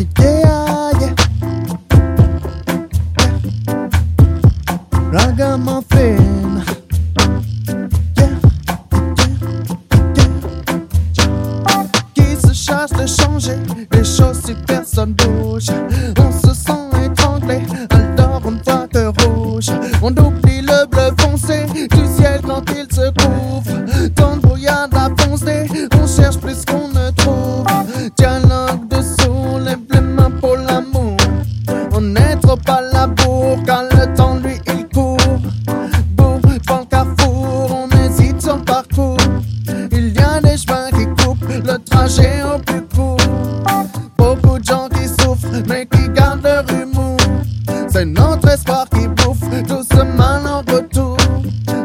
Yeah. Ragamuffin. Yeah, Qui se charge de changer les choses si personne bouge? On se sent étranglé, alors on voit que rouge. On oublie le temps lui il court. Dans le carrefour, on hésite le parcours. Il y a des chemins qui coupent le trajet au plus court. Beaucoup de gens qui souffrent, mais qui gardent leur humour. C'est notre espoir qui bouffe tout ce mal en retour.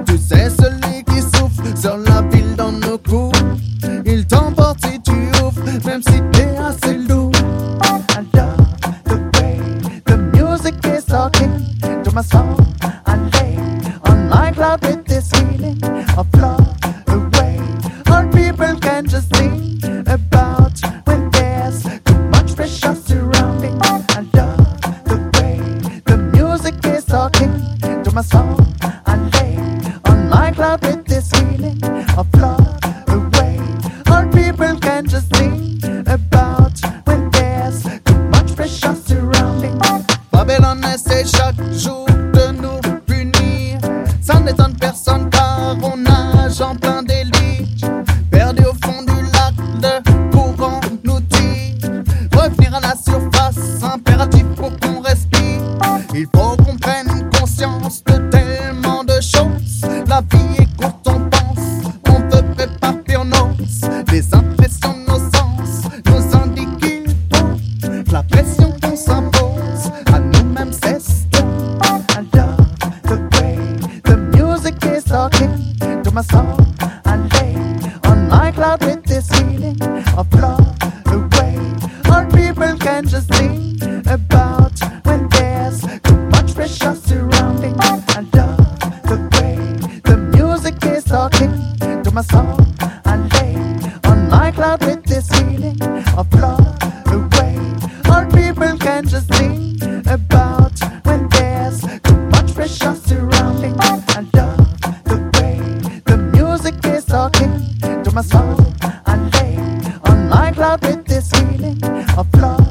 Tu sais, celui qui souffre sur la ville dans nos coups. Il t'emporte si tu ouvres, même si my soul. I lay on my cloud with this feeling of love away. All people can just sing about when there's too much pressure surrounding. I love the way the music is talking to my soul. I love the way the music is talking to my soul. I lay on my cloud with this feeling of love away. All people can just sing about when there's too much pressure surrounding. I love the way the music is talking to my soul. I lay on my cloud with this feeling of love